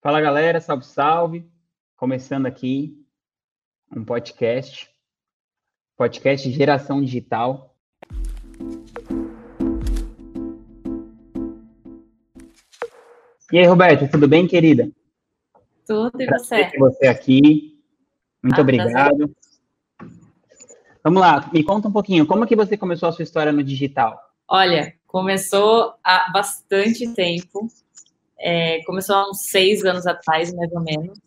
Fala galera, salve, salve. Começando aqui um podcast, podcast Geração Digital. E aí, Roberto, tudo bem, querida? Tudo, e você? Ter você aqui. Muito Ah, obrigado. Vamos lá, me conta um pouquinho, como que você começou a sua história no digital? Olha, começou há bastante tempo. É, começou há uns seis anos atrás, mais ou menos.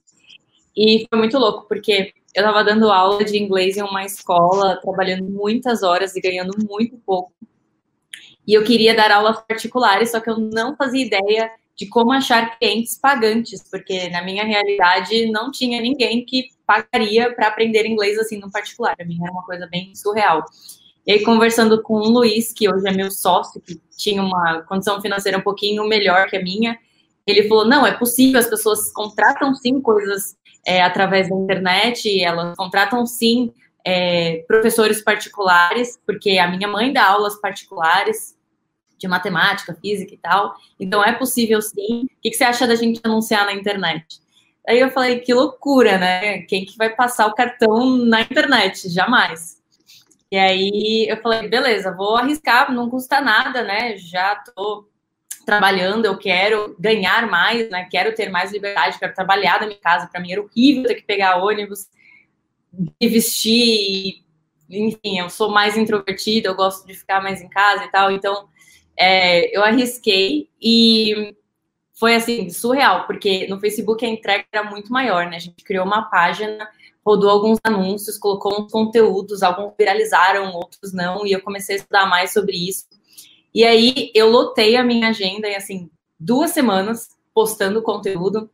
E foi muito louco, porque eu estava dando aula de inglês em uma escola, trabalhando muitas horas e ganhando muito pouco. E eu queria dar aulas particulares, só que eu não fazia ideia de como achar clientes pagantes, porque na minha realidade não tinha ninguém que pagaria para aprender inglês assim no particular. Para mim era uma coisa bem surreal. E aí, conversando com o Luiz, que hoje é meu sócio, que tinha uma condição financeira um pouquinho melhor que a minha, ele falou: não, é possível, as pessoas contratam sim coisas é, através da internet, elas contratam sim é, professores particulares, porque a minha mãe dá aulas particulares de matemática, física e tal, então é possível sim. O que, que você acha da gente anunciar na internet? Aí eu falei, que loucura, né? Quem que vai passar o cartão na internet? Jamais. E aí eu falei, beleza, vou arriscar, não custa nada, né? Já tô trabalhando, eu quero ganhar mais, né? Quero ter mais liberdade, quero trabalhar da minha casa. Para mim era horrível ter que pegar ônibus, e vestir, enfim, eu sou mais introvertida, eu gosto de ficar mais em casa e tal. Então, é, eu arrisquei e foi assim surreal, porque no Facebook a entrega era muito maior, né? A gente criou uma página rodou alguns anúncios, colocou uns conteúdos, alguns viralizaram, outros não, e eu comecei a estudar mais sobre isso. E aí eu lotei a minha agenda em assim duas semanas postando conteúdo,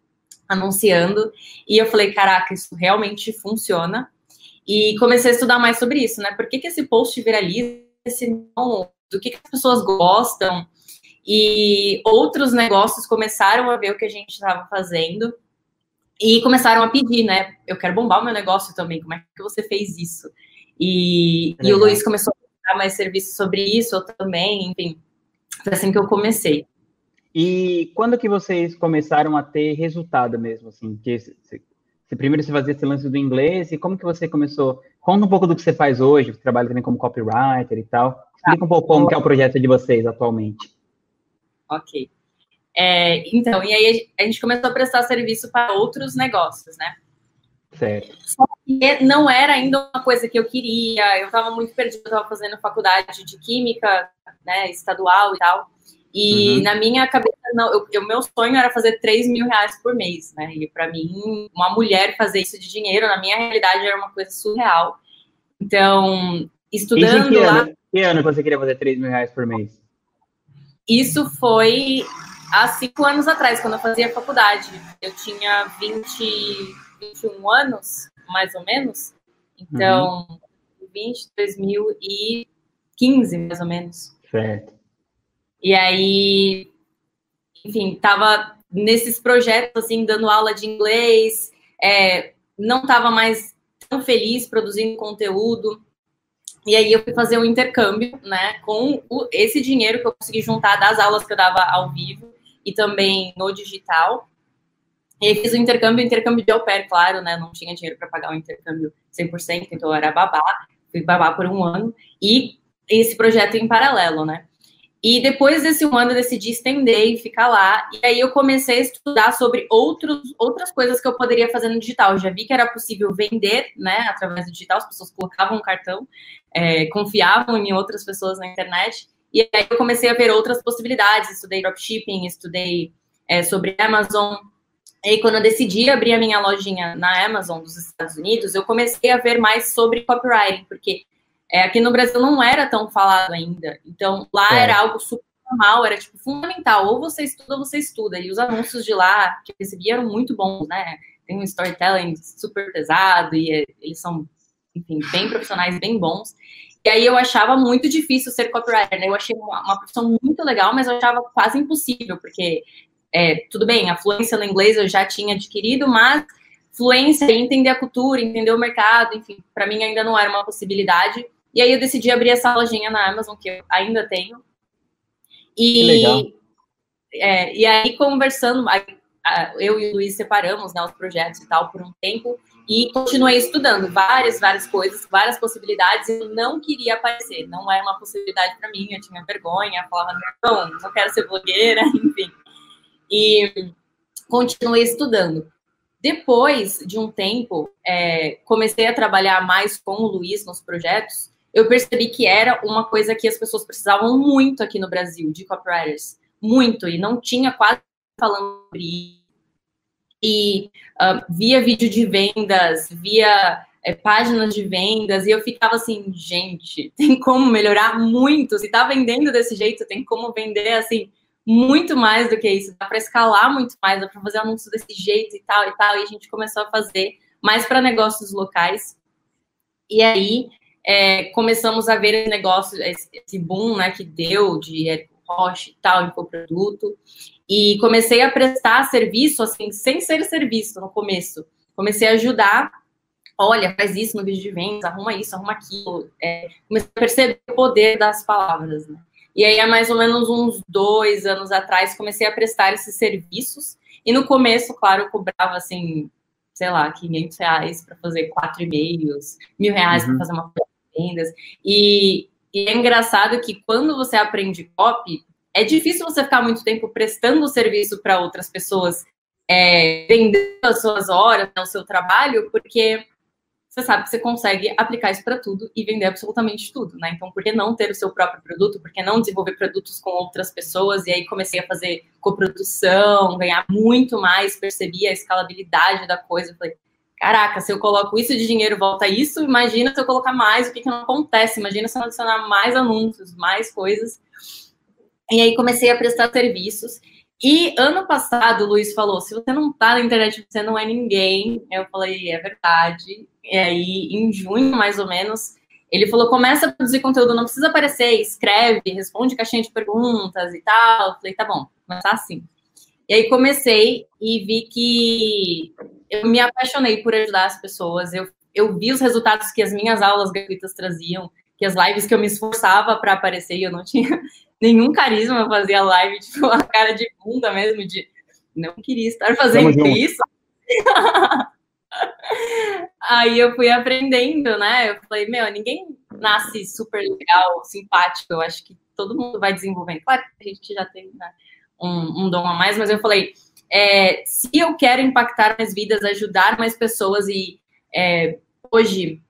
anunciando, e eu falei, caraca, isso realmente funciona. E comecei a estudar mais sobre isso, né? Por que, que esse post viraliza, esse não, do que, que as pessoas gostam. E outros negócios começaram a ver o que a gente estava fazendo e começaram a pedir, né? Eu quero bombar o meu negócio também. Como é que você fez isso? E, e o Luiz começou a dar mais serviço sobre isso, eu também, enfim. Foi assim que eu comecei. E quando que vocês começaram a ter resultado mesmo, assim? Que se primeiro você fazia esse lance do inglês, e como que você começou? Conta um pouco do que você faz hoje, você trabalha também como copywriter e tal. Explica um pouco como que é o projeto de vocês atualmente. Ok. É, então, e aí a gente começou a prestar serviço para outros negócios, né? Certo. Só que não era ainda uma coisa que eu queria, eu estava muito perdida, eu estava fazendo faculdade de química, né, estadual e tal, e uhum. na minha cabeça, não, o meu sonho era fazer 3 mil reais por mês, né, e para mim, uma mulher fazer isso de dinheiro, na minha realidade, era uma coisa surreal. Então, estudando que lá... Ano, que ano você queria fazer 3 mil reais por mês? Isso foi há cinco anos atrás, quando eu fazia faculdade. Eu tinha 20, 21 anos, mais ou menos. Então, uhum. 20, 2015, mais ou menos. Certo. E aí, enfim, tava nesses projetos, assim, dando aula de inglês, é, não tava mais tão feliz produzindo conteúdo. E aí eu fui fazer um intercâmbio, né, com o, esse dinheiro que eu consegui juntar das aulas que eu dava ao vivo e também no digital. E aí fiz o intercâmbio, intercâmbio de au pair, claro, né? Não tinha dinheiro para pagar o intercâmbio 100%, então era babá, fui babá por um ano, e esse projeto em paralelo, né? E depois desse um ano eu decidi estender e ficar lá, e aí eu comecei a estudar sobre outros, outras coisas que eu poderia fazer no digital. Eu já vi que era possível vender, né, através do digital, as pessoas colocavam um cartão, é, confiavam em outras pessoas na internet, e aí eu comecei a ver outras possibilidades, estudei dropshipping, estudei é, sobre Amazon. E aí, quando eu decidi abrir a minha lojinha na Amazon dos Estados Unidos, eu comecei a ver mais sobre copywriting, porque é, aqui no Brasil não era tão falado ainda. Então, lá é. era algo super normal, era tipo fundamental. Ou você estuda ou você estuda. E os anúncios de lá que eu recebi eram muito bons, né? Tem um storytelling super pesado e é, eles são, enfim, bem profissionais, bem bons. E aí eu achava muito difícil ser copywriter, né? Eu achei uma, uma profissão muito legal, mas eu achava quase impossível, porque é, tudo bem, a fluência no inglês eu já tinha adquirido, mas fluência em entender a cultura, entender o mercado, enfim, para mim ainda não era uma possibilidade. E aí eu decidi abrir essa lojinha na Amazon, que eu ainda tenho. E. É, e aí, conversando, eu e o Luiz separamos né, os projetos e tal por um tempo e continuei estudando várias, várias coisas, várias possibilidades. Eu não queria aparecer, não era uma possibilidade para mim. Eu tinha vergonha, falava, não, não quero ser blogueira, enfim. E continuei estudando. Depois de um tempo, é, comecei a trabalhar mais com o Luiz nos projetos. Eu percebi que era uma coisa que as pessoas precisavam muito aqui no Brasil, de copywriters. Muito, e não tinha quase falando sobre. E uh, via vídeo de vendas, via é, páginas de vendas, e eu ficava assim, gente, tem como melhorar muito. Se tá vendendo desse jeito, tem como vender assim muito mais do que isso, dá para escalar muito mais, dá para fazer anúncio desse jeito e tal e tal. E a gente começou a fazer mais para negócios locais. E aí é, começamos a ver esse negócio, esse boom né, que deu de Érico Rocha e tal, infoproduto. E comecei a prestar serviço, assim, sem ser serviço no começo. Comecei a ajudar olha, faz isso no vídeo de vendas, arruma isso, arruma aquilo. É, comecei a perceber o poder das palavras, né? E aí, há mais ou menos uns dois anos atrás, comecei a prestar esses serviços. E no começo, claro, eu cobrava, assim, sei lá, 500 reais para fazer quatro e-mails, mil reais uhum. para fazer uma vendas. E, e é engraçado que quando você aprende copy, é difícil você ficar muito tempo prestando serviço para outras pessoas, é, vendendo as suas horas, né, o seu trabalho, porque você sabe que você consegue aplicar isso para tudo e vender absolutamente tudo, né? Então, por que não ter o seu próprio produto? Por que não desenvolver produtos com outras pessoas? E aí comecei a fazer coprodução, ganhar muito mais, percebi a escalabilidade da coisa. Falei, caraca, se eu coloco isso de dinheiro, volta isso, imagina se eu colocar mais, o que, que não acontece? Imagina se eu adicionar mais anúncios, mais coisas. E aí comecei a prestar serviços. E ano passado, o Luiz falou: se você não tá na internet, você não é ninguém. Eu falei: é verdade. E aí, em junho, mais ou menos, ele falou: começa a produzir conteúdo, não precisa aparecer, escreve, responde caixinha de perguntas e tal. Eu falei: tá bom, começar assim. E aí comecei e vi que eu me apaixonei por ajudar as pessoas. Eu, eu vi os resultados que as minhas aulas gratuitas traziam, que as lives que eu me esforçava para aparecer e eu não tinha nenhum carisma, eu fazia live, tipo, a cara de bunda mesmo, de não queria estar fazendo isso. Aí eu fui aprendendo, né? Eu falei, meu, ninguém nasce super legal, simpático. Eu acho que todo mundo vai desenvolvendo. Claro que a gente já tem né, um, um, dom a mais, mas eu falei, é, se eu quero impactar mais vidas, ajudar mais pessoas e é, hoje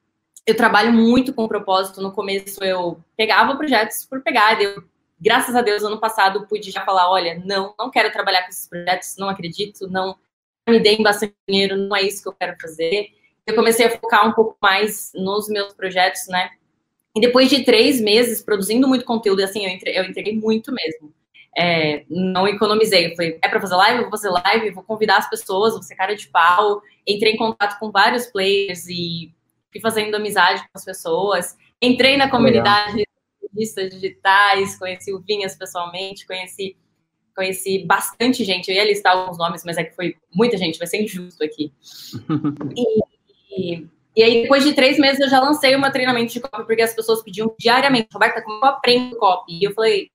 eu trabalho muito com propósito. No começo eu pegava projetos por pegar, eu graças a Deus, ano passado pude já falar, olha, não, não quero trabalhar com esses projetos, não acredito, não me deem bastante dinheiro, não é isso que eu quero fazer. Eu comecei a focar um pouco mais nos meus projetos, né? E depois de três meses produzindo muito conteúdo, assim, eu entreguei, eu entreguei muito mesmo. É, não economizei. Eu falei, é para fazer live? Eu vou fazer live, vou convidar as pessoas, vou ser cara de pau. Entrei em contato com vários players e fui fazendo amizade com as pessoas. Entrei na comunidade de digitais, conheci o Vinhas pessoalmente, conheci conheci bastante gente. Eu ia listar alguns nomes, mas é que foi muita gente, vai ser injusto aqui. e, e, e, aí, depois de três meses, eu já lancei o meu treinamento de copy, porque as pessoas pediam diariamente, Roberta, como eu aprendo copy? E eu falei,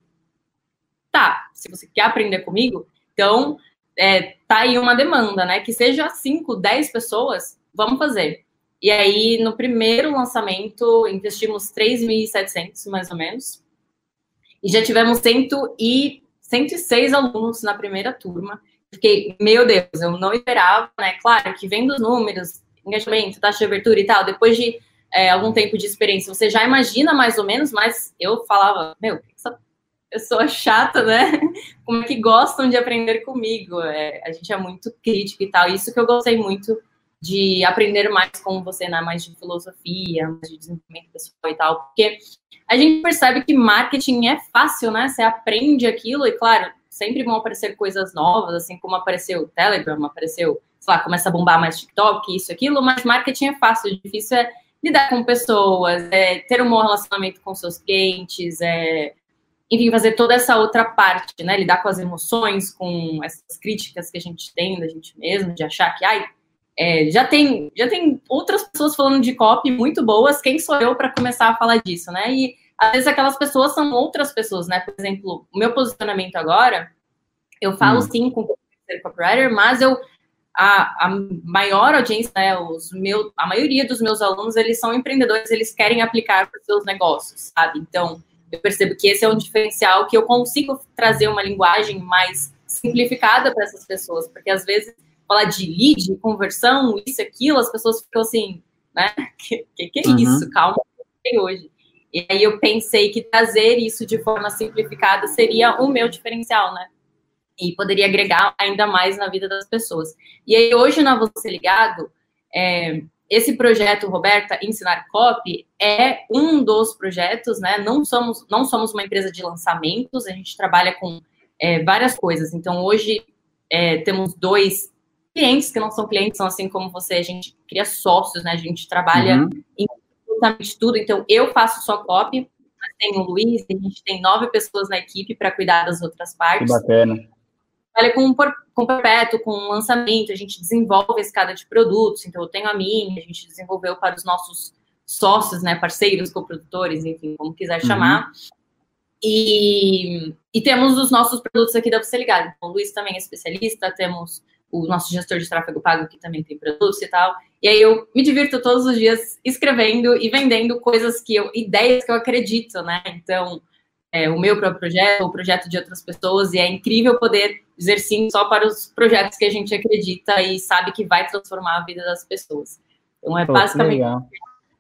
tá, se você quer aprender comigo, então é, tá aí uma demanda, né? Que seja 5, 10 pessoas, vamos fazer. E aí, no primeiro lançamento, investimos 3.700, mais ou menos. E já tivemos 100 e 106 alunos na primeira turma. Fiquei, meu Deus, eu não esperava, né? Claro que vendo os números, engajamento, taxa de abertura e tal, depois de é, algum tempo de experiência, você já imagina mais ou menos, mas eu falava, meu, essa pessoa chata, né? Como é que gostam de aprender comigo? É, a gente é muito crítico e tal. Isso que eu gostei muito de aprender mais com você, né? Mais de filosofia, mais de desenvolvimento pessoal e tal, porque a gente percebe que marketing é fácil, né? Você aprende aquilo e, claro, sempre vão aparecer coisas novas, assim como apareceu o Telegram, apareceu, sei lá, começa a bombar mais TikTok, isso, aquilo, mas marketing é fácil, difícil é lidar com pessoas, é ter um bom relacionamento com seus clientes, é, enfim, fazer toda essa outra parte, né? Lidar com as emoções, com essas críticas que a gente tem da gente mesmo, de achar que, ai, é, já, tem, já tem outras pessoas falando de copy muito boas, quem sou eu para começar a falar disso, né? E às vezes aquelas pessoas são outras pessoas, né? Por exemplo, o meu posicionamento agora, eu falo hum. sim com copywriter, mas eu a, a maior audiência, né, os meu, a maioria dos meus alunos, eles são empreendedores, eles querem aplicar para os seus negócios, sabe? Então, eu percebo que esse é um diferencial que eu consigo trazer uma linguagem mais simplificada para essas pessoas, porque às vezes falar de lead, conversão, isso, aquilo, as pessoas ficam assim, né? Que que, que é uhum. isso? Calma, hoje. E aí eu pensei que trazer isso de forma simplificada seria o meu diferencial, né? E poderia agregar ainda mais na vida das pessoas. E aí hoje na Você Ligado, é, esse projeto, Roberta, Ensinar Copy, é um dos projetos, né? Não somos, não somos uma empresa de lançamentos, a gente trabalha com é, várias coisas. Então, hoje é, temos dois clientes que não são clientes, são assim como você, a gente cria sócios, né? A gente trabalha uhum. em absolutamente tudo. Então, eu faço só copy, mas tem o Luiz, a gente tem nove pessoas na equipe para cuidar das outras partes. Que bacana. Trabalha com, com perpétuo, com lançamento, a gente desenvolve a escada de produtos. Então, eu tenho a minha, a gente desenvolveu para os nossos sócios, né, parceiros, coprodutores, enfim, como quiser uhum. chamar. E, e, temos os nossos produtos aqui da Você Ligado. Então, o Luiz também é especialista, temos o nosso gestor de tráfego pago que também tem produtos e tal. E aí eu me divirto todos os dias escrevendo e vendendo coisas que eu, ideias que eu acredito, né? Então, é, o meu próprio projeto, o projeto de outras pessoas, e é incrível poder dizer sim só para os projetos que a gente acredita e sabe que vai transformar a vida das pessoas. Então é Pô, basicamente.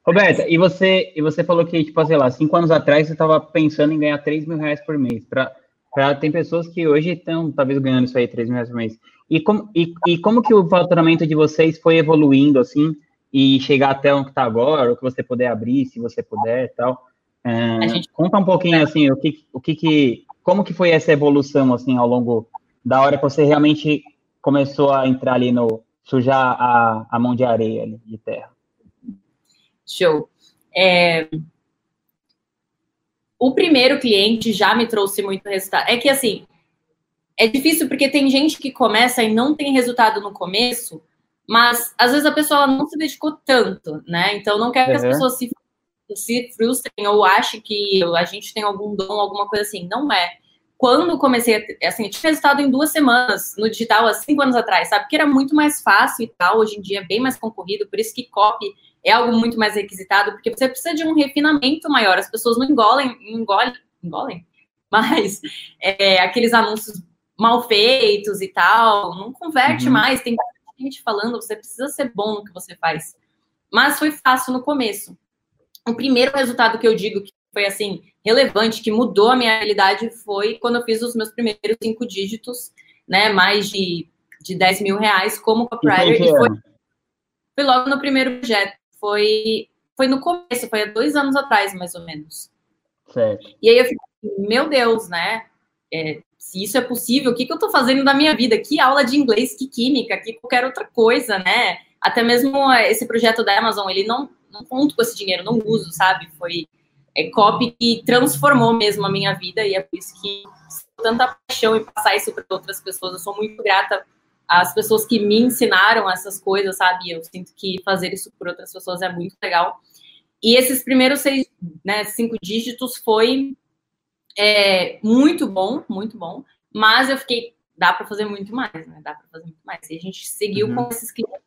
Roberta, e você, e você falou que, tipo, sei lá, cinco anos atrás você estava pensando em ganhar 3 mil reais por mês. Pra, pra, tem pessoas que hoje estão, talvez, ganhando isso aí, 3 mil reais por mês. E como, e, e como que o faturamento de vocês foi evoluindo, assim, e chegar até onde está agora, o que você puder abrir, se você puder e tal. É, gente... Conta um pouquinho, assim, o que, o que que, como que foi essa evolução, assim, ao longo da hora que você realmente começou a entrar ali no, sujar a, a mão de areia ali, de terra? Show. É... O primeiro cliente já me trouxe muito resultado. É que, assim, é difícil porque tem gente que começa e não tem resultado no começo, mas às vezes a pessoa não se dedicou tanto, né? Então não quero uhum. que as pessoas se, se frustrem ou achem que a gente tem algum dom, alguma coisa assim. Não é. Quando comecei a assim, eu tinha resultado em duas semanas no digital há cinco anos atrás, sabe? Que era muito mais fácil e tal, hoje em dia é bem mais concorrido, por isso que copy é algo muito mais requisitado, porque você precisa de um refinamento maior. As pessoas não engolem, engolem, engolem, mas é, aqueles anúncios mal feitos e tal, não converte uhum. mais. Tem gente falando, você precisa ser bom no que você faz. Mas foi fácil no começo. O primeiro resultado que eu digo que foi assim relevante, que mudou a minha realidade, foi quando eu fiz os meus primeiros cinco dígitos, né? Mais de, de 10 mil reais como copywriter. E foi, foi logo no primeiro projeto. Foi, foi no começo, foi há dois anos atrás, mais ou menos. Certo. E aí eu fiquei, meu Deus, né? É, se isso é possível, o que, que eu estou fazendo da minha vida? Que aula de inglês, que química, que qualquer outra coisa, né? Até mesmo é, esse projeto da Amazon, ele não, não conto com esse dinheiro, não uso, sabe? Foi é, copy que transformou mesmo a minha vida e é por isso que tanta paixão em passar isso para outras pessoas. Eu sou muito grata às pessoas que me ensinaram essas coisas, sabe? Eu sinto que fazer isso por outras pessoas é muito legal. E esses primeiros seis, né, cinco dígitos foi é muito bom, muito bom, mas eu fiquei, dá para fazer muito mais, né? Dá para fazer muito mais. E a gente seguiu uhum. com esses clientes.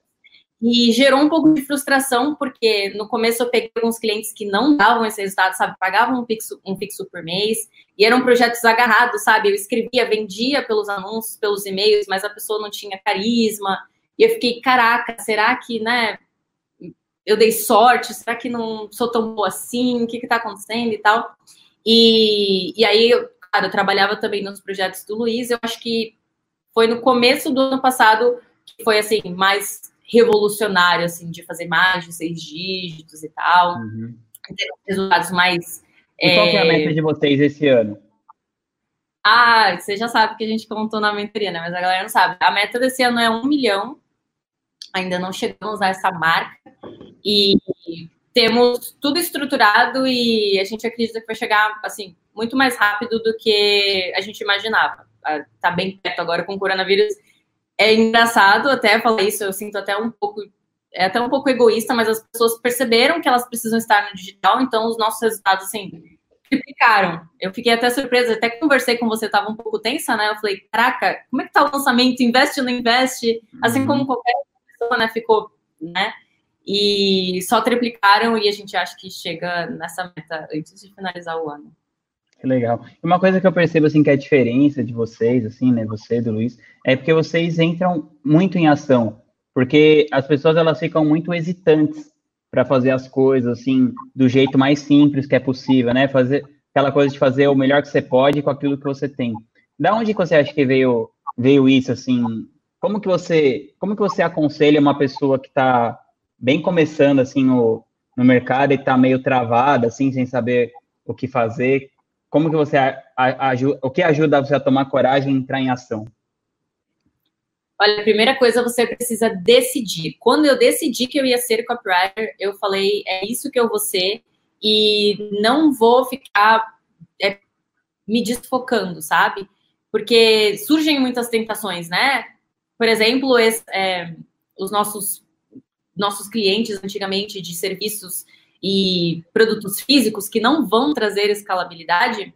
E gerou um pouco de frustração, porque no começo eu peguei alguns clientes que não davam esse resultado, sabe? Pagavam um fixo, um fixo por mês, e eram projetos agarrados, sabe? Eu escrevia, vendia pelos anúncios, pelos e-mails, mas a pessoa não tinha carisma. E eu fiquei, caraca, será que, né? Eu dei sorte? Será que não sou tão boa assim? O que que tá acontecendo e tal? E, e aí, claro, eu trabalhava também nos projetos do Luiz. Eu acho que foi no começo do ano passado que foi assim mais revolucionário assim de fazer mais de seis dígitos e tal, uhum. ter resultados mais. E qual é a meta de vocês esse ano? Ah, você já sabe que a gente contou na mentoria, né? Mas a galera não sabe. A meta desse ano é um milhão. Ainda não chegamos a essa marca. E temos tudo estruturado e a gente acredita que vai chegar assim muito mais rápido do que a gente imaginava. Tá bem perto agora com o coronavírus. É engraçado até falar isso, eu sinto até um pouco é até um pouco egoísta, mas as pessoas perceberam que elas precisam estar no digital, então os nossos resultados assim triplicaram. Eu fiquei até surpresa, até conversei com você, estava um pouco tensa, né? Eu falei, caraca, como é que tá o lançamento? Investe ou não investe? Assim uhum. como qualquer pessoa, né, ficou, né? E só triplicaram e a gente acha que chega nessa meta antes de finalizar o ano. Que legal. Uma coisa que eu percebo, assim, que é a diferença de vocês, assim, né, você do Luiz, é porque vocês entram muito em ação, porque as pessoas, elas ficam muito hesitantes para fazer as coisas, assim, do jeito mais simples que é possível, né, fazer aquela coisa de fazer o melhor que você pode com aquilo que você tem. Da onde que você acha que veio, veio isso, assim, como que você, como que você aconselha uma pessoa que está bem começando, assim, no, no mercado e está meio travada, assim, sem saber o que fazer, como que você ajuda, o que ajuda você a tomar coragem e entrar em ação? Olha, a primeira coisa você precisa decidir. Quando eu decidi que eu ia ser copywriter, eu falei, é isso que eu vou ser e não vou ficar é, me desfocando, sabe? Porque surgem muitas tentações, né? Por exemplo, esse, é, os nossos nossos clientes antigamente de serviços e produtos físicos que não vão trazer escalabilidade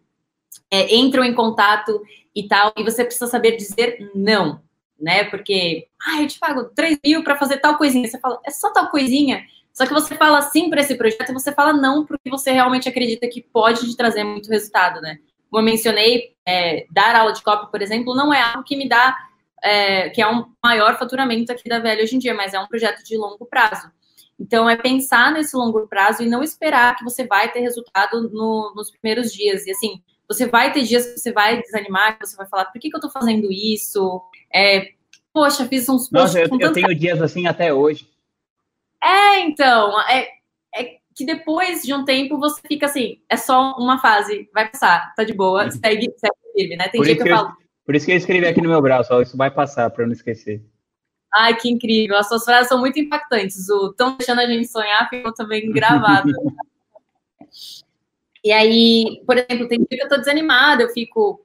é, entram em contato e tal, e você precisa saber dizer não, né? Porque, ah, eu te pago 3 mil para fazer tal coisinha. Você fala, é só tal coisinha. Só que você fala sim para esse projeto e você fala não porque você realmente acredita que pode te trazer muito resultado, né? Como eu mencionei, é, dar aula de copy, por exemplo, não é algo que me dá, é, que é um maior faturamento aqui da Velha hoje em dia, mas é um projeto de longo prazo. Então, é pensar nesse longo prazo e não esperar que você vai ter resultado no, nos primeiros dias. E assim, você vai ter dias que você vai desanimar, que você vai falar, por que, que eu tô fazendo isso? É, poxa, fiz uns Nossa, eu, eu tenho dias assim até hoje. É, então, é, é que depois de um tempo você fica assim, é só uma fase, vai passar, tá de boa, uhum. segue, segue firme, né? Tem por dia que eu, eu falo. Por isso que eu escrevi aqui no meu braço, ó, isso vai passar, para eu não esquecer. Ai, que incrível. As suas frases são muito impactantes. O tão deixando a gente sonhar ficou também gravado. e aí, por exemplo, tem dia que eu tô desanimada, eu fico,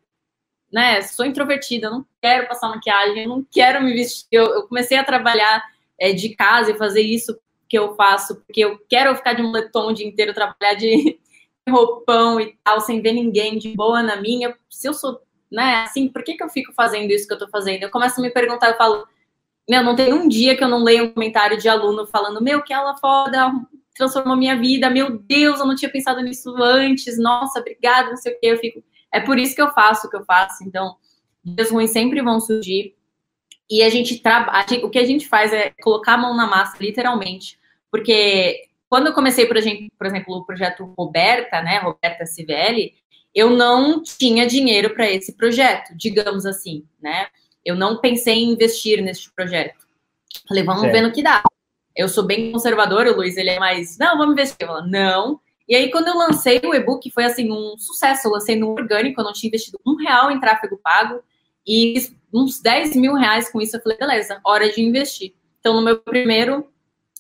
né, sou introvertida, eu não quero passar maquiagem, eu não quero me vestir. Eu, eu comecei a trabalhar é, de casa e fazer isso que eu faço, porque eu quero ficar de moletom o dia inteiro, trabalhar de roupão e tal, sem ver ninguém, de boa na minha. Se eu sou, né, assim, por que, que eu fico fazendo isso que eu tô fazendo? Eu começo a me perguntar, eu falo, meu, não tem um dia que eu não leio um comentário de aluno falando, meu, que aula foda, transformou minha vida, meu Deus, eu não tinha pensado nisso antes, nossa, obrigada, não sei o que, eu fico. É por isso que eu faço o que eu faço, então, dias ruins sempre vão surgir. E a gente trabalha, o que a gente faz é colocar a mão na massa, literalmente, porque quando eu comecei, por exemplo, por exemplo o projeto Roberta, né, Roberta CVL, eu não tinha dinheiro para esse projeto, digamos assim, né? Eu não pensei em investir neste projeto. Falei, vamos ver no que dá. Eu sou bem conservadora, o Luiz, ele é mais, não, vamos investir. Eu falo, não. E aí, quando eu lancei o e-book, foi assim, um sucesso. Eu lancei no orgânico, eu não tinha investido um real em tráfego pago e uns 10 mil reais com isso. Eu falei, beleza, hora de investir. Então, no meu primeiro,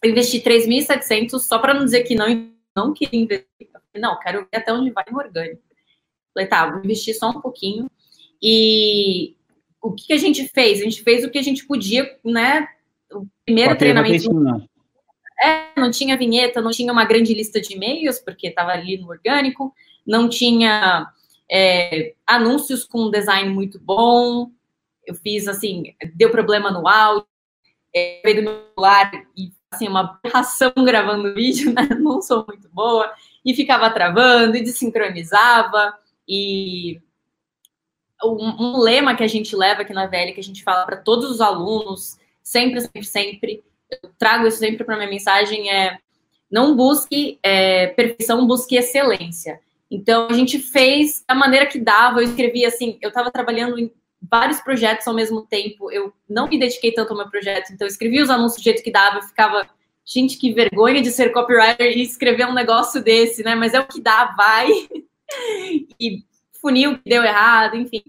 eu investi 3.700, só para não dizer que não, não queria investir. Eu falei, não, quero ver até onde vai no orgânico. Falei, tá, vou investir só um pouquinho. E o que, que, a gente fez? A gente fez o que a gente podia, né? O primeiro treinamento. Não. É, não tinha vinheta, não tinha uma grande lista de e-mails, porque estava ali no orgânico, não tinha é, anúncios com um design muito bom. Eu fiz assim, deu problema no áudio, é, veio do meu celular e assim, uma aberração gravando vídeo, né? Não sou muito boa, e ficava travando e desincronizava. E um, um, lema que a gente leva aqui na VL, que a gente fala para todos os alunos, sempre, sempre, sempre, eu trago isso sempre para minha mensagem, é não busque é, perfeição, busque excelência. Então, a gente fez da maneira que dava, eu escrevi assim, eu estava trabalhando em vários projetos ao mesmo tempo, eu não me dediquei tanto ao meu projeto, então eu escrevi os anúncios do jeito que dava, eu ficava, gente, que vergonha de ser copywriter e escrever um negócio desse, né? Mas é o que dá, vai. e funil que deu errado, enfim.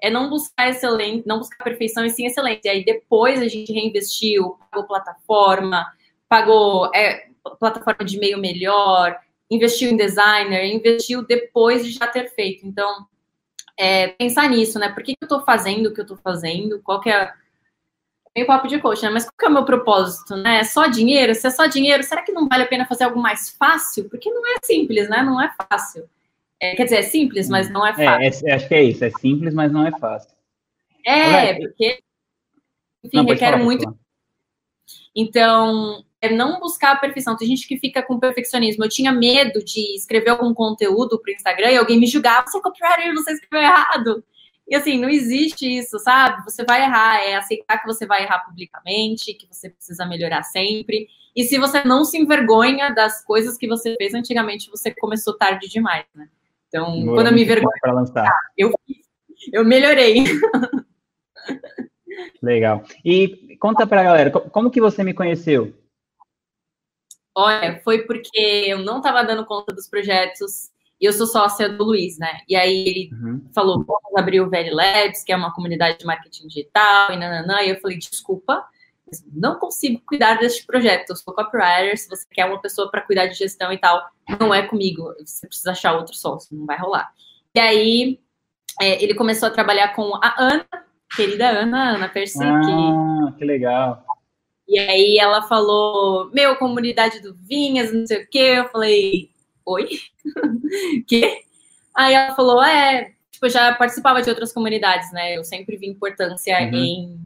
É não buscar excelência, não buscar perfeição e sim excelência. Aí depois a gente reinvestiu, pagou plataforma, pagou é, plataforma de e-mail melhor, investiu em designer, investiu depois de já ter feito. Então, é, pensar nisso, né? Por que, que eu estou fazendo o que eu estou fazendo? Qual que é meio papo de coach, né? Mas qual que é o meu propósito, né? É só dinheiro? Se é só dinheiro, será que não vale a pena fazer algo mais fácil? Porque não é simples, né? Não é fácil. É, quer dizer, é simples, mas não é, é fácil. É, acho que é isso, é simples, mas não é fácil. É, porque enfim, não, requer falar, muito. Então, é não buscar a perfeição. Tem gente que fica com perfeccionismo. Eu tinha medo de escrever algum conteúdo para o Instagram e alguém me julgar, você é copywriter, você escreveu errado. E assim, não existe isso, sabe? Você vai errar, é aceitar que você vai errar publicamente, que você precisa melhorar sempre. E se você não se envergonha das coisas que você fez antigamente, você começou tarde demais, né? Então, Boa, quando eu me envergonho, eu eu melhorei. Legal. E conta pra galera, como que você me conheceu? Olha, foi porque eu não estava dando conta dos projetos e eu sou sócia do Luiz, né? E aí ele uhum. falou, vamos abrir o Very Labs, que é uma comunidade de marketing digital, e nananã. E eu falei, desculpa, não consigo cuidar deste projeto. Eu sou copywriter, se você quer uma pessoa para cuidar de gestão e tal, não é comigo. Você precisa achar outro sócio, não vai rolar. E aí é, ele começou a trabalhar com a Ana, querida Ana, Ana Percy. Ah, que legal. E aí ela falou, meu, comunidade do Vinhas, não sei o quê. Eu falei, oi? que? Aí ela falou, é, tipo, eu já participava de outras comunidades, né? Eu sempre vi importância uhum. em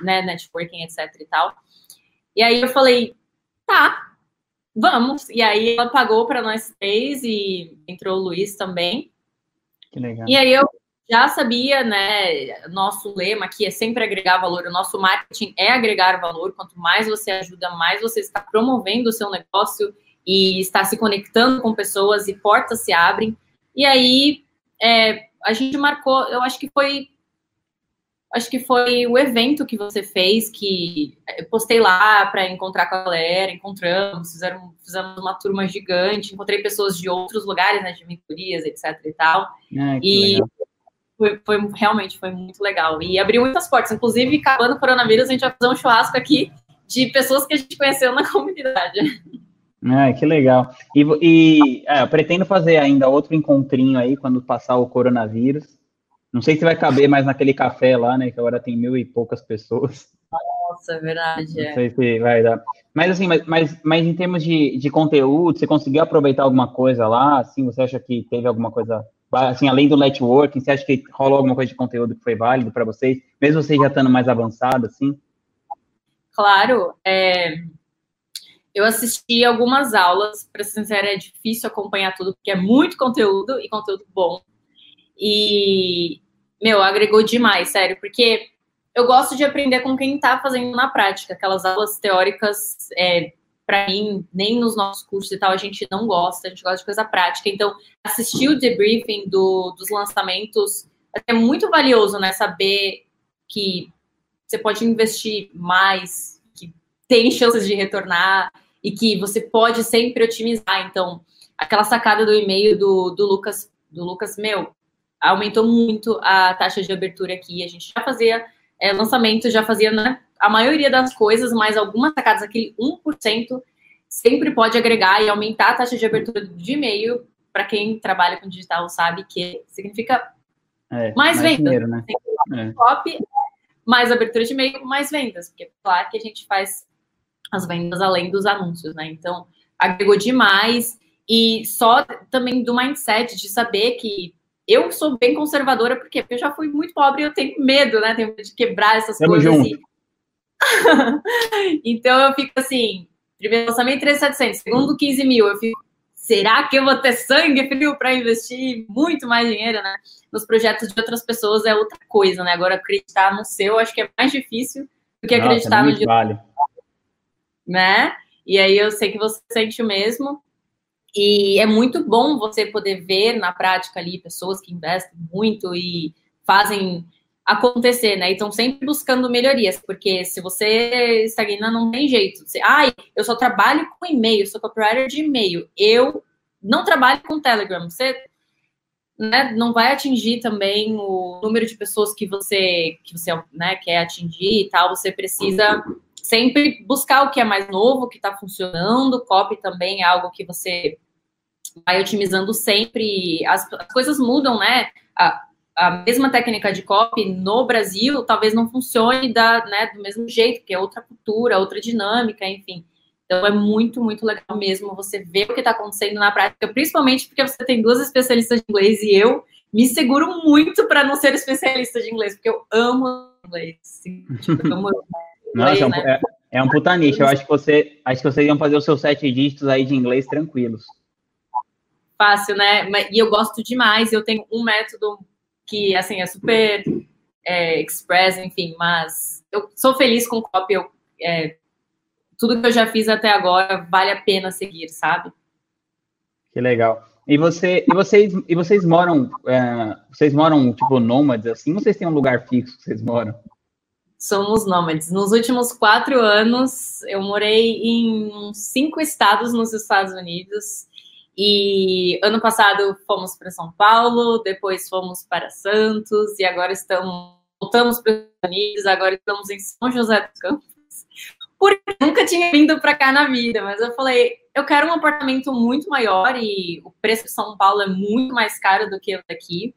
né, networking, etc e tal. E aí eu falei, tá, vamos. E aí ela pagou para nós três e entrou o Luiz também. Que legal. E aí eu já sabia, né? Nosso lema aqui é sempre agregar valor. O nosso marketing é agregar valor. Quanto mais você ajuda, mais você está promovendo o seu negócio e está se conectando com pessoas e portas se abrem. E aí é, a gente marcou, eu acho que foi acho que foi o evento que você fez, que eu postei lá para encontrar com a galera, encontramos, fizeram, fizemos uma turma gigante, encontrei pessoas de outros lugares, né, de mentorias, etc e tal. Ah, e foi, foi, realmente foi muito legal. E abriu muitas portas. Inclusive, acabando o coronavírus, a gente vai fazer um churrasco aqui de pessoas que a gente conheceu na comunidade. Ah, que legal. E, e é, eu pretendo fazer ainda outro encontrinho aí quando passar o coronavírus. Não sei se vai caber mais naquele café lá, né? Que agora tem mil e poucas pessoas. Nossa, é verdade. Não é. sei se vai dar. Mas assim, mas, mas, mas em termos de, de conteúdo, você conseguiu aproveitar alguma coisa lá? Assim, você acha que teve alguma coisa assim, além do networking, você acha que rolou alguma coisa de conteúdo que foi válido para vocês, mesmo vocês já estando mais avançados, assim? Claro, é... eu assisti algumas aulas, para ser sincera, é difícil acompanhar tudo, porque é muito conteúdo e conteúdo bom. E, meu, agregou demais, sério, porque eu gosto de aprender com quem está fazendo na prática, aquelas aulas teóricas é, para mim, nem nos nossos cursos e tal, a gente não gosta, a gente gosta de coisa prática. Então, assistir o debriefing do, dos lançamentos é muito valioso, né? Saber que você pode investir mais, que tem chances de retornar e que você pode sempre otimizar. Então, aquela sacada do e-mail do, do Lucas, do Lucas, meu, aumentou muito a taxa de abertura aqui. A gente já fazia é, lançamento, já fazia né, a maioria das coisas, mas algumas sacadas, aquele 1%, sempre pode agregar e aumentar a taxa de abertura de e-mail. Para quem trabalha com digital sabe que significa é, mais, mais vendas. Dinheiro, né? É. Top, mais abertura de e-mail, mais vendas. Porque, claro, que a gente faz as vendas além dos anúncios, né? Então, agregou demais. E só também do mindset de saber que eu sou bem conservadora, porque eu já fui muito pobre e eu tenho medo, né? Tenho medo de quebrar essas Tamo coisas. Junto. então eu fico assim, primeiro lançamento 3,700, segundo 15 mil, eu fico, será que eu vou ter sangue frio para investir muito mais dinheiro, né? Nos projetos de outras pessoas é outra coisa, né? Agora acreditar no seu, acho que é mais difícil do que Nossa, acreditar no de vale. né? E aí eu sei que você sente o mesmo. E é muito bom você poder ver na prática ali pessoas que investem muito e fazem acontecer, né? Então, sempre buscando melhorias, porque se você estagna, não tem jeito. Você, ai, eu só trabalho com e-mail, sou copywriter de e-mail. Eu não trabalho com Telegram. Você né, não vai atingir também o número de pessoas que você, que você né, quer atingir e tal. Você precisa sempre buscar o que é mais novo, o que está funcionando. Copy também é algo que você vai otimizando sempre. As, as coisas mudam, né? A, a mesma técnica de copy no Brasil talvez não funcione da, né, do mesmo jeito, porque é outra cultura, outra dinâmica, enfim. Então é muito, muito legal mesmo você ver o que está acontecendo na prática, principalmente porque você tem duas especialistas de inglês e eu me seguro muito para não ser especialista de inglês, porque eu amo inglês. Assim, tipo, eu amo inglês, Nossa, né? é, é um puta nicho. Eu acho que você acho que vocês iam fazer os seus sete dígitos aí de inglês tranquilos. Fácil, né? E eu gosto demais. Eu tenho um método que assim é super é, express, enfim, mas eu sou feliz com o copy. Eu, é, tudo que eu já fiz até agora vale a pena seguir, sabe? Que legal. E, você, e vocês, e vocês moram, é, vocês moram tipo nômades assim? Ou vocês têm um lugar fixo que vocês moram? Somos nômades. Nos últimos quatro anos, eu morei em cinco estados nos Estados Unidos. E ano passado fomos para São Paulo, depois fomos para Santos e agora estamos voltamos para os Unidos. Agora estamos em São José dos Campos porque nunca tinha vindo para cá na vida, mas eu falei, eu quero um apartamento muito maior e o preço de São Paulo é muito mais caro do que o daqui.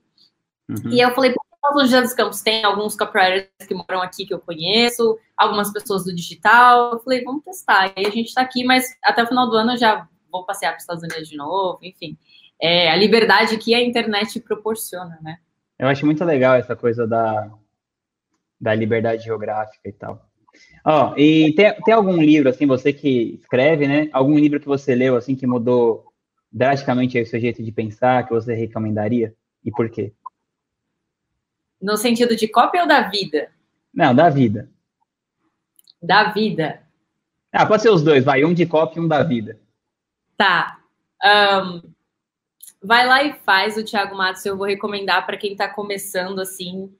Uhum. E eu falei, por São José dos Campos tem alguns copywriters que moram aqui que eu conheço, algumas pessoas do digital. Eu falei, vamos testar. E a gente está aqui, mas até o final do ano já vou passear para os Estados Unidos de novo, enfim. É a liberdade que a internet proporciona, né? Eu acho muito legal essa coisa da, da liberdade geográfica e tal. Ó, oh, e tem, tem algum livro, assim, você que escreve, né? Algum livro que você leu, assim, que mudou drasticamente o seu jeito de pensar, que você recomendaria? E por quê? No sentido de cópia ou da vida? Não, da vida. Da vida. Ah, pode ser os dois, vai. Um de cópia e um da vida. Tá. Um, vai lá e faz o Thiago Matos. Eu vou recomendar para quem está começando, assim,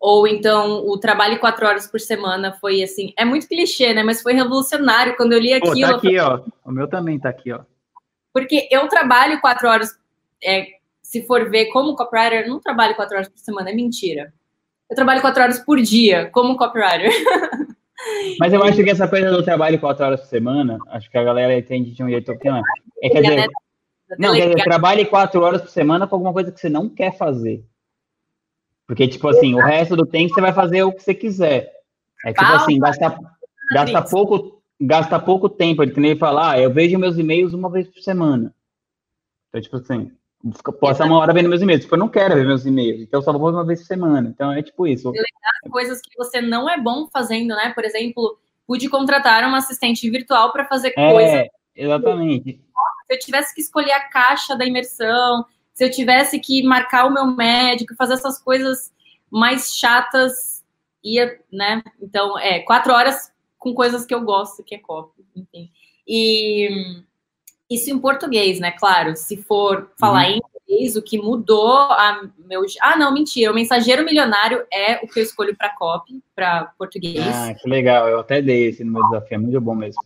ou então o trabalho quatro horas por semana foi assim, é muito clichê, né? Mas foi revolucionário quando eu li aquilo. Pô, tá aqui, ó. O meu também tá aqui, ó. Porque eu trabalho quatro horas, é, se for ver como copywriter, não trabalho quatro horas por semana, é mentira. Eu trabalho quatro horas por dia como copywriter. Mas eu acho que essa coisa do trabalho quatro horas por semana, acho que a galera entende de um jeito que não é. é quer dizer, não, quer dizer, trabalhe quatro horas por semana com alguma coisa que você não quer fazer. Porque, tipo assim, o resto do tempo você vai fazer o que você quiser. É tipo assim, gasta, gasta, pouco, gasta pouco tempo. Ele nem falar, ah, eu vejo meus e-mails uma vez por semana. Então, tipo assim, passar uma hora vendo meus e-mails. Tipo, eu não quero ver meus e-mails, então eu só vou uma vez por semana. Então, é tipo isso. Coisas que você não é bom fazendo, né? Por exemplo, pude contratar uma assistente virtual para fazer é, coisas. Exatamente. Se eu tivesse que escolher a caixa da imersão, se eu tivesse que marcar o meu médico, fazer essas coisas mais chatas, ia, né? Então, é, quatro horas com coisas que eu gosto, que é copy, enfim. E isso em português, né? Claro, se for falar uhum. em inglês, o que mudou a meu. Ah, não, mentira. O mensageiro milionário é o que eu escolho para copy, para português. Ah, que legal. Eu até dei esse no meu desafio, é muito bom mesmo.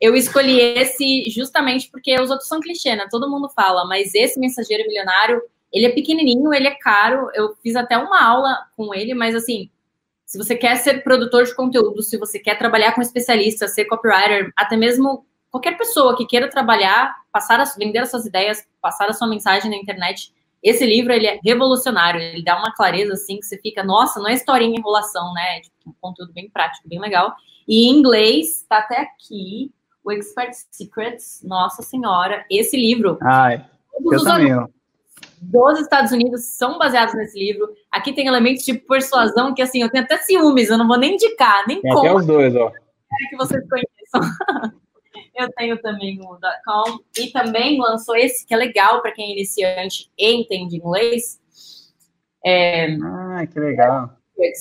Eu escolhi esse justamente porque os outros são clichê, né? Todo mundo fala, mas esse mensageiro milionário, ele é pequenininho, ele é caro. Eu fiz até uma aula com ele, mas assim, se você quer ser produtor de conteúdo, se você quer trabalhar com especialista, ser copywriter, até mesmo qualquer pessoa que queira trabalhar, passar a, vender as suas ideias, passar a sua mensagem na internet, esse livro ele é revolucionário, ele dá uma clareza assim que você fica, nossa, não é historinha enrolação, né? É, tipo, um conteúdo bem prático, bem legal. E em inglês, tá até aqui, o Expert Secrets, nossa senhora, esse livro. Ai, eu também, ó. Dos Estados Unidos são baseados nesse livro. Aqui tem elementos de persuasão que, assim, eu tenho até ciúmes, eu não vou nem indicar, nem tem como. Até os dois, ó. Quero que vocês conheçam. eu tenho também o .com. E também lançou esse, que é legal para quem é iniciante e entende inglês. É, ah, que legal.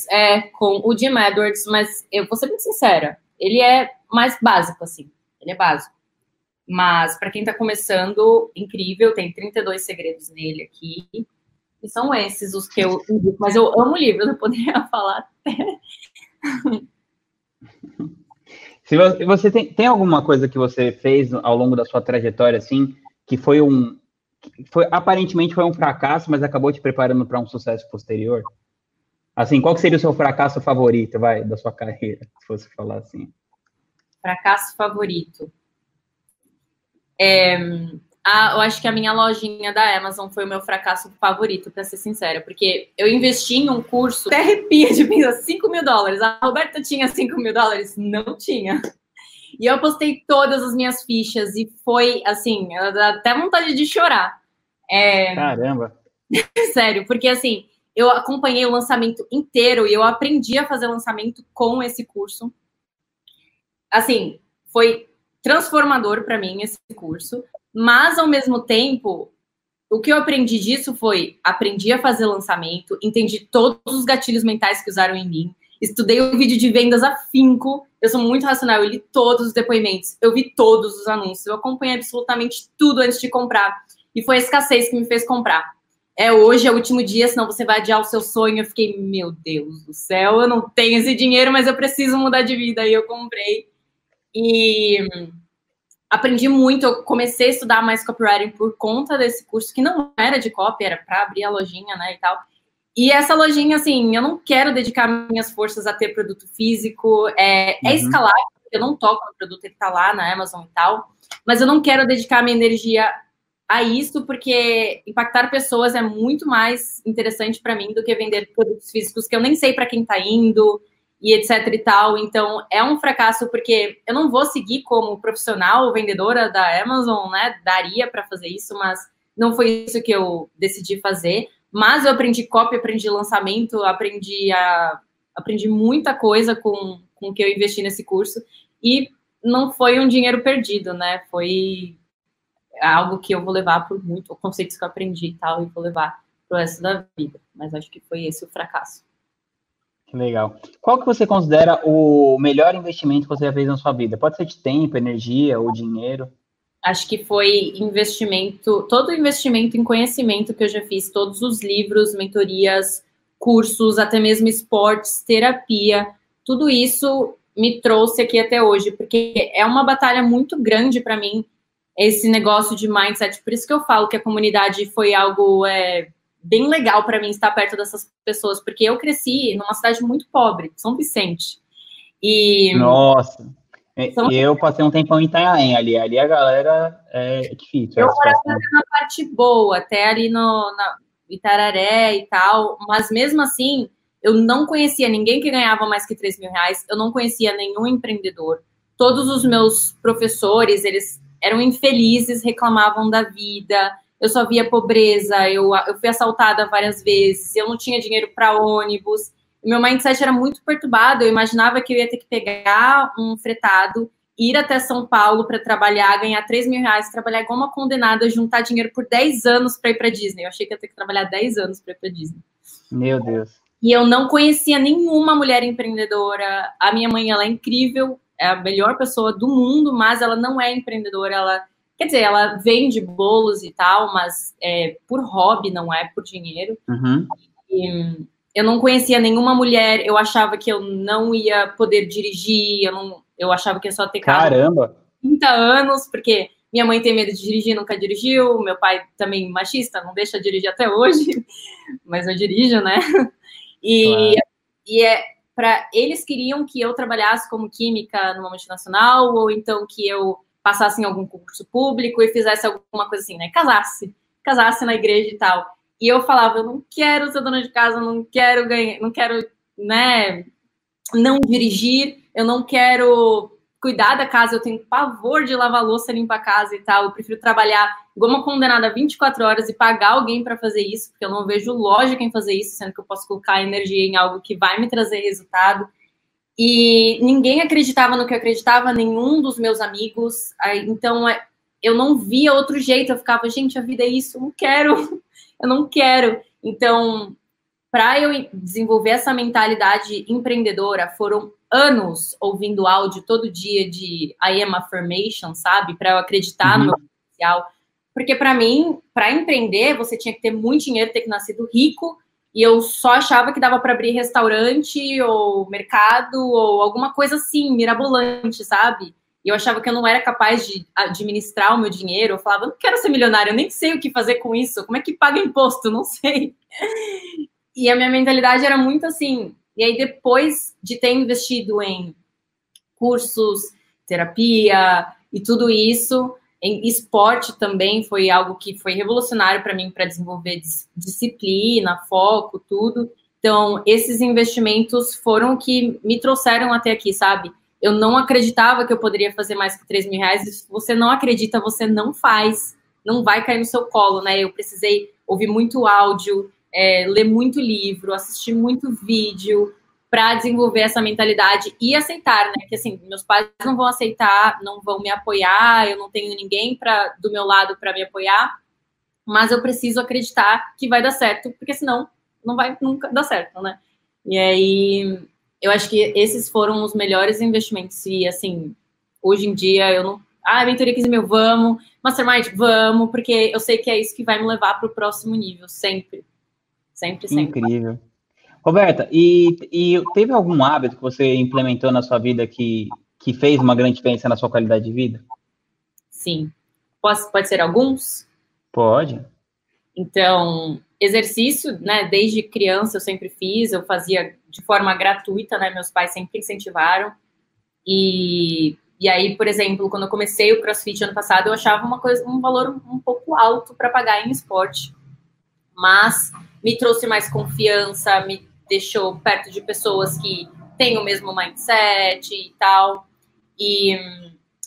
É, com o Jim Edwards, mas eu vou ser muito sincera, ele é mais básico, assim ele é básico. Mas para quem está começando, incrível, tem 32 segredos nele aqui. E são esses os que eu indico. Mas eu amo o livro, eu poderia falar até. Se você, você tem, tem alguma coisa que você fez ao longo da sua trajetória, assim, que foi um. Foi, aparentemente foi um fracasso, mas acabou te preparando para um sucesso posterior? Assim, qual seria o seu fracasso favorito, vai, da sua carreira, se fosse falar assim? Fracasso favorito. É, a, eu acho que a minha lojinha da Amazon foi o meu fracasso favorito, para ser sincera, porque eu investi em um curso, até arrepia de pensar, 5 mil dólares. A Roberta tinha 5 mil dólares? Não tinha. E eu postei todas as minhas fichas e foi assim, até vontade de chorar. É... Caramba! Sério, porque assim, eu acompanhei o lançamento inteiro e eu aprendi a fazer lançamento com esse curso. Assim, foi transformador para mim esse curso, mas ao mesmo tempo, o que eu aprendi disso foi aprendi a fazer lançamento, entendi todos os gatilhos mentais que usaram em mim, estudei o vídeo de vendas afinco, eu sou muito racional, eu li todos os depoimentos, eu vi todos os anúncios, eu acompanhei absolutamente tudo antes de comprar. E foi a escassez que me fez comprar. É hoje, é o último dia, senão você vai adiar o seu sonho. Eu fiquei, meu Deus do céu, eu não tenho esse dinheiro, mas eu preciso mudar de vida. E eu comprei. E aprendi muito. Eu comecei a estudar mais copywriting por conta desse curso, que não era de copy, era para abrir a lojinha, né, e tal. E essa lojinha, assim, eu não quero dedicar minhas forças a ter produto físico. É, é uhum. é escalável, eu não toco no produto que está lá na Amazon e tal. Mas eu não quero dedicar minha energia a isso, porque impactar pessoas é muito mais interessante para mim do que vender produtos físicos que eu nem sei para quem está indo e etc e tal. Então, é um fracasso porque eu não vou seguir como profissional vendedora da Amazon, né? Daria para fazer isso, mas não foi isso que eu decidi fazer. Mas eu aprendi copy, aprendi lançamento, aprendi a aprendi muita coisa com com que eu investi nesse curso e não foi um dinheiro perdido, né? Foi algo que eu vou levar por muito, conceitos que eu aprendi e tal, e vou levar pro resto da vida. Mas acho que foi esse o fracasso. Que legal. Qual que você considera o melhor investimento que você já fez na sua vida? Pode ser de tempo, energia ou dinheiro? Acho que foi investimento, todo investimento em conhecimento que eu já fiz, todos os livros, mentorias, cursos, até mesmo esportes, terapia, tudo isso me trouxe aqui até hoje, porque é uma batalha muito grande para mim esse negócio de mindset. Por isso que eu falo que a comunidade foi algo é, bem legal para mim estar perto dessas pessoas, porque eu cresci numa cidade muito pobre, São Vicente. E Nossa. É, São... Eu passei um tempão em Itanhaém ali, ali a galera é difícil. Eu morava na parte boa, até ali no na Itararé e tal, mas mesmo assim, eu não conhecia ninguém que ganhava mais que 3 mil reais, eu não conhecia nenhum empreendedor. Todos os meus professores, eles eram infelizes, reclamavam da vida. Eu só via pobreza, eu, eu fui assaltada várias vezes, eu não tinha dinheiro para ônibus. Meu mindset era muito perturbado. Eu imaginava que eu ia ter que pegar um fretado, ir até São Paulo para trabalhar, ganhar 3 mil reais, trabalhar igual uma condenada, juntar dinheiro por 10 anos para ir para Disney. Eu achei que ia ter que trabalhar 10 anos para ir para Disney. Meu Deus. E eu não conhecia nenhuma mulher empreendedora. A minha mãe, ela é incrível, é a melhor pessoa do mundo, mas ela não é empreendedora, ela quer dizer, ela vende bolos e tal, mas é por hobby, não é por dinheiro. Uhum. E, eu não conhecia nenhuma mulher, eu achava que eu não ia poder dirigir, eu, não, eu achava que ia só ter carro. Caramba! 30 anos, porque minha mãe tem medo de dirigir, nunca dirigiu, meu pai também machista, não deixa dirigir até hoje, mas eu dirijo, né? E, claro. e é, para eles queriam que eu trabalhasse como química numa multinacional ou então que eu passasse em algum concurso público e fizesse alguma coisa assim, né? Casasse, casasse na igreja e tal. E eu falava, eu não quero ser dona de casa, não quero ganhar, não quero, né, não dirigir, eu não quero cuidar da casa, eu tenho pavor de lavar louça, limpar a casa e tal. Eu prefiro trabalhar igual uma condenada 24 horas e pagar alguém para fazer isso, porque eu não vejo lógica em fazer isso, sendo que eu posso colocar energia em algo que vai me trazer resultado. E ninguém acreditava no que eu acreditava, nenhum dos meus amigos. Então é, eu não via outro jeito. Eu ficava, gente, a vida é isso, eu não quero, eu não quero. Então, para eu desenvolver essa mentalidade empreendedora, foram anos ouvindo áudio todo dia de I am affirmation, sabe? Para eu acreditar uhum. no meu potencial. Porque para mim, para empreender, você tinha que ter muito dinheiro, ter que nascido rico, e eu só achava que dava para abrir restaurante ou mercado ou alguma coisa assim, mirabolante, sabe? E eu achava que eu não era capaz de administrar o meu dinheiro. Eu falava, eu não quero ser milionário, eu nem sei o que fazer com isso. Como é que paga imposto? Não sei. E a minha mentalidade era muito assim, e aí, depois de ter investido em cursos, terapia e tudo isso, em esporte também foi algo que foi revolucionário para mim para desenvolver disciplina, foco, tudo. Então, esses investimentos foram que me trouxeram até aqui, sabe? eu não acreditava que eu poderia fazer mais que 3 mil reais. Se você não acredita, você não faz, não vai cair no seu colo, né? Eu precisei ouvir muito áudio, é, ler muito livro, assistir muito vídeo para desenvolver essa mentalidade e aceitar, né? Que assim, meus pais não vão aceitar, não vão me apoiar, eu não tenho ninguém para do meu lado para me apoiar, mas eu preciso acreditar que vai dar certo, porque senão não vai nunca dar certo, né? E aí eu acho que esses foram os melhores investimentos. E assim, hoje em dia eu não. Ah, mentoria 15 mil, vamos. Mastermind, vamos, porque eu sei que é isso que vai me levar para o próximo nível, sempre. Sempre, sempre. Incrível. Roberta, e, e teve algum hábito que você implementou na sua vida que, que fez uma grande diferença na sua qualidade de vida? Sim. Pode, pode ser alguns? Pode. Então, exercício, né? Desde criança eu sempre fiz, eu fazia de forma gratuita, né? Meus pais sempre incentivaram. E, e aí, por exemplo, quando eu comecei o CrossFit ano passado, eu achava uma coisa, um valor um pouco alto para pagar em esporte. Mas me trouxe mais confiança, me deixou perto de pessoas que têm o mesmo mindset e tal. E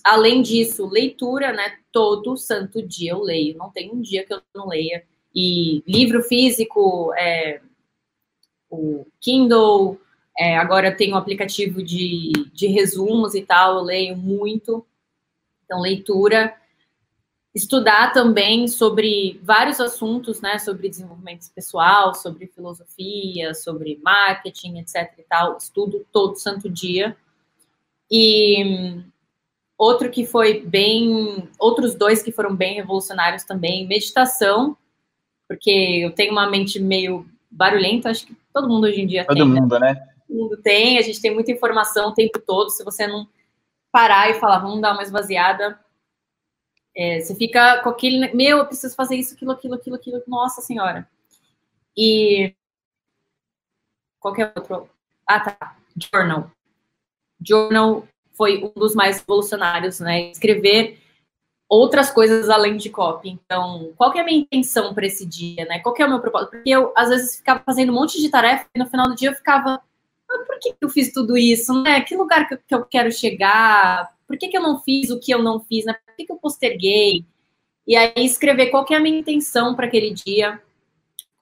além disso, leitura, né? Todo santo dia eu leio. Não tem um dia que eu não leia. E livro físico, é, o Kindle, é, agora tem um aplicativo de, de resumos e tal, eu leio muito. Então, leitura. Estudar também sobre vários assuntos, né? Sobre desenvolvimento pessoal, sobre filosofia, sobre marketing, etc e tal. Estudo todo santo dia. E outro que foi bem. Outros dois que foram bem revolucionários também: meditação porque eu tenho uma mente meio barulhenta, acho que todo mundo hoje em dia todo tem. Todo mundo, né? Todo mundo tem, a gente tem muita informação o tempo todo, se você não parar e falar, vamos dar uma esvaziada, é, você fica com aquele, meu, eu preciso fazer isso, aquilo, aquilo, aquilo, aquilo, nossa senhora. E qualquer outro. Ah, tá. Journal. Journal foi um dos mais revolucionários, né? Escrever outras coisas além de copy. Então, qual é a minha intenção para esse dia, né? Qual é o meu propósito? Porque eu, às vezes, ficava fazendo um monte de tarefa e no final do dia eu ficava, ah, por que eu fiz tudo isso, né? Que lugar que eu quero chegar? Por que, que eu não fiz o que eu não fiz, né? Que, que eu posterguei? E aí, escrever qual que é a minha intenção para aquele dia.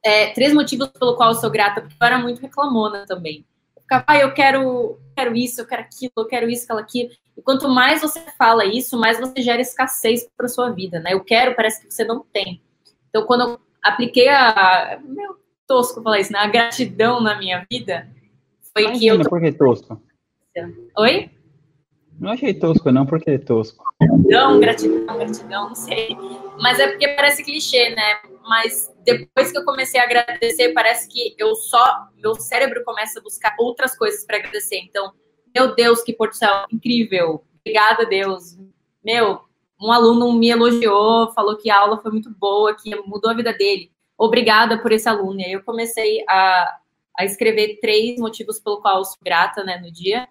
É, três motivos pelo qual eu sou grata, porque eu era muito reclamona também. Eu ficava, ah, eu quero, quero isso, eu quero aquilo, eu quero isso, aquilo, aquilo. E quanto mais você fala isso, mais você gera escassez para sua vida, né? Eu quero, parece que você não tem. Então, quando eu apliquei a. Meu tosco falar isso, né? A gratidão na minha vida, foi Imagina, que eu. Por que tosco? Oi? Não achei tosco, não, porque é tosco. Não, gratidão, gratidão, não sei. Mas é porque parece clichê, né? Mas depois que eu comecei a agradecer, parece que eu só. Meu cérebro começa a buscar outras coisas para agradecer. Então, meu Deus, que Porto Céu incrível. Obrigada, Deus. Meu, um aluno me elogiou, falou que a aula foi muito boa, que mudou a vida dele. Obrigada por esse aluno. E aí eu comecei a, a escrever três motivos pelo qual eu sou grata né, no dia.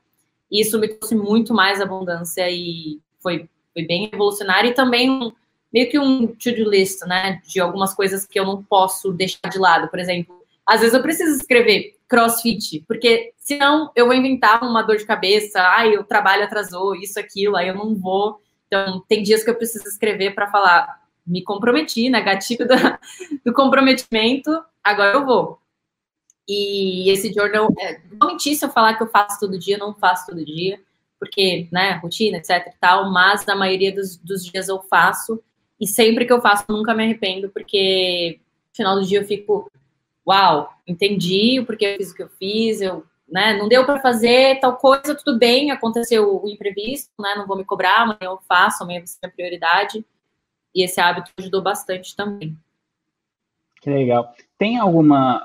E isso me trouxe muito mais abundância e foi, foi bem revolucionário. E também meio que um to-do list, né? De algumas coisas que eu não posso deixar de lado. Por exemplo, às vezes eu preciso escrever crossfit, porque senão eu vou inventar uma dor de cabeça, ai, o trabalho atrasou, isso, aquilo, aí eu não vou. Então, tem dias que eu preciso escrever para falar, me comprometi, né? Gatilho do, do comprometimento, agora eu vou. E esse journal, é, não mentir se eu falar que eu faço todo dia, não faço todo dia, porque, né, rotina, etc e tal, mas na maioria dos, dos dias eu faço, e sempre que eu faço, nunca me arrependo, porque no final do dia eu fico, uau, entendi o porquê eu fiz o que eu fiz, eu, né, não deu para fazer tal coisa, tudo bem, aconteceu o imprevisto, né, não vou me cobrar, amanhã eu faço, amanhã vai ser a prioridade, e esse hábito ajudou bastante também. Que legal. Tem alguma,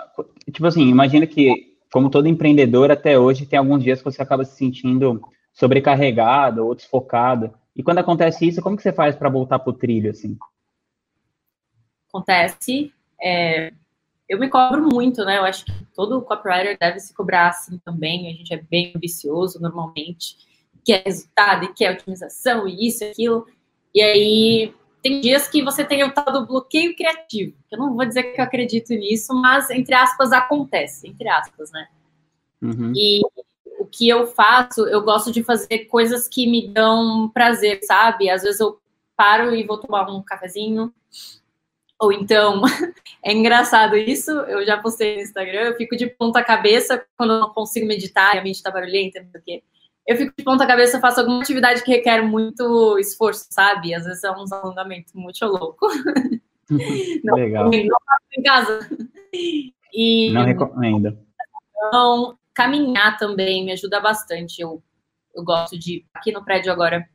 tipo assim, imagina que, como todo empreendedor, até hoje, tem alguns dias que você acaba se sentindo sobrecarregado ou desfocado, e quando acontece isso, como que você faz para voltar para o trilho, assim? Acontece, é, eu me cobro muito, né? Eu acho que todo copywriter deve se cobrar assim também. A gente é bem ambicioso normalmente, quer resultado e quer otimização e isso e aquilo. E aí tem dias que você tem o tal do bloqueio criativo. Eu não vou dizer que eu acredito nisso, mas entre aspas acontece, entre aspas, né? Uhum. E que eu faço, eu gosto de fazer coisas que me dão prazer, sabe? Às vezes eu paro e vou tomar um cafezinho. Ou então, é engraçado isso, eu já postei no Instagram, eu fico de ponta cabeça quando eu não consigo meditar, a mente tá barulhenta, não sei o quê. Eu fico de ponta cabeça, faço alguma atividade que requer muito esforço, sabe? Às vezes é um alongamento muito louco. não, Legal. Não faço em casa. E, não recomendo. Então, caminhar também me ajuda bastante. Eu, eu gosto de. Aqui no prédio agora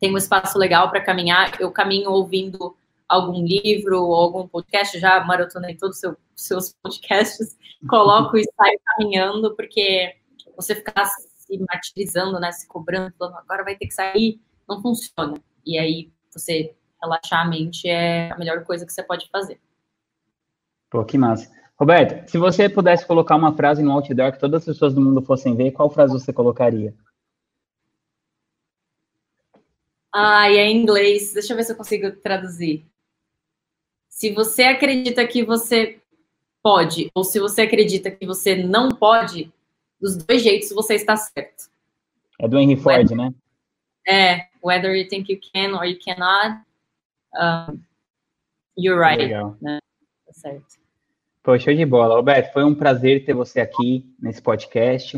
tem um espaço legal para caminhar. Eu caminho ouvindo algum livro ou algum podcast, já maratonei todos os seus podcasts, coloco e saio caminhando, porque você ficar se martirizando, né, se cobrando, falando, agora vai ter que sair, não funciona. E aí, você relaxar a mente é a melhor coisa que você pode fazer. Pô, que massa. Roberto, se você pudesse colocar uma frase no outdoor que todas as pessoas do mundo fossem ver, qual frase você colocaria? Ah, é em inglês. Deixa eu ver se eu consigo traduzir. Se você acredita que você pode, ou se você acredita que você não pode, dos dois jeitos você está certo. É do Henry Ford, whether, né? É, whether you think you can or you cannot, um, you're right. Legal. Né? Tá certo. Pô, show de bola. Roberto, foi um prazer ter você aqui nesse podcast.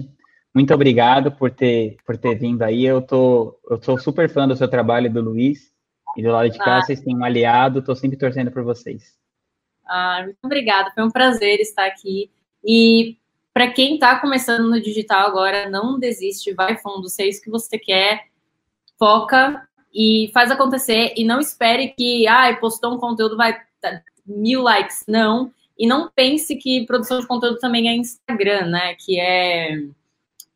Muito obrigado por ter, por ter vindo aí. Eu tô, eu sou super fã do seu trabalho e do Luiz. E do lado de cá, ah. vocês têm um aliado. Estou sempre torcendo por vocês. Ah, muito obrigada. Foi um prazer estar aqui. E para quem está começando no digital agora, não desiste, vai fundo, se é isso que você quer, foca e faz acontecer. E não espere que, ah, postou um conteúdo, vai mil likes. Não e não pense que produção de conteúdo também é Instagram, né? Que é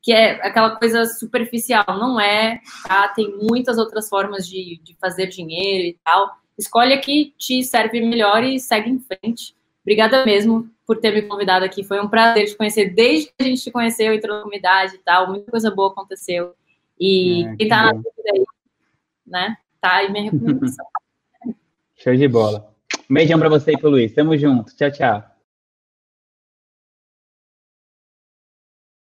que é aquela coisa superficial. Não é, tá? Tem muitas outras formas de, de fazer dinheiro e tal. Escolhe a que te serve melhor e segue em frente. Obrigada mesmo por ter me convidado aqui. Foi um prazer te conhecer desde que a gente te conheceu, entrou na comunidade e tal. Muita coisa boa aconteceu. E é, quem tá na dúvida aí, né? Tá aí minha recomendação. Show de bola. Um beijão para você e pro Luiz. Tamo junto. Tchau, tchau.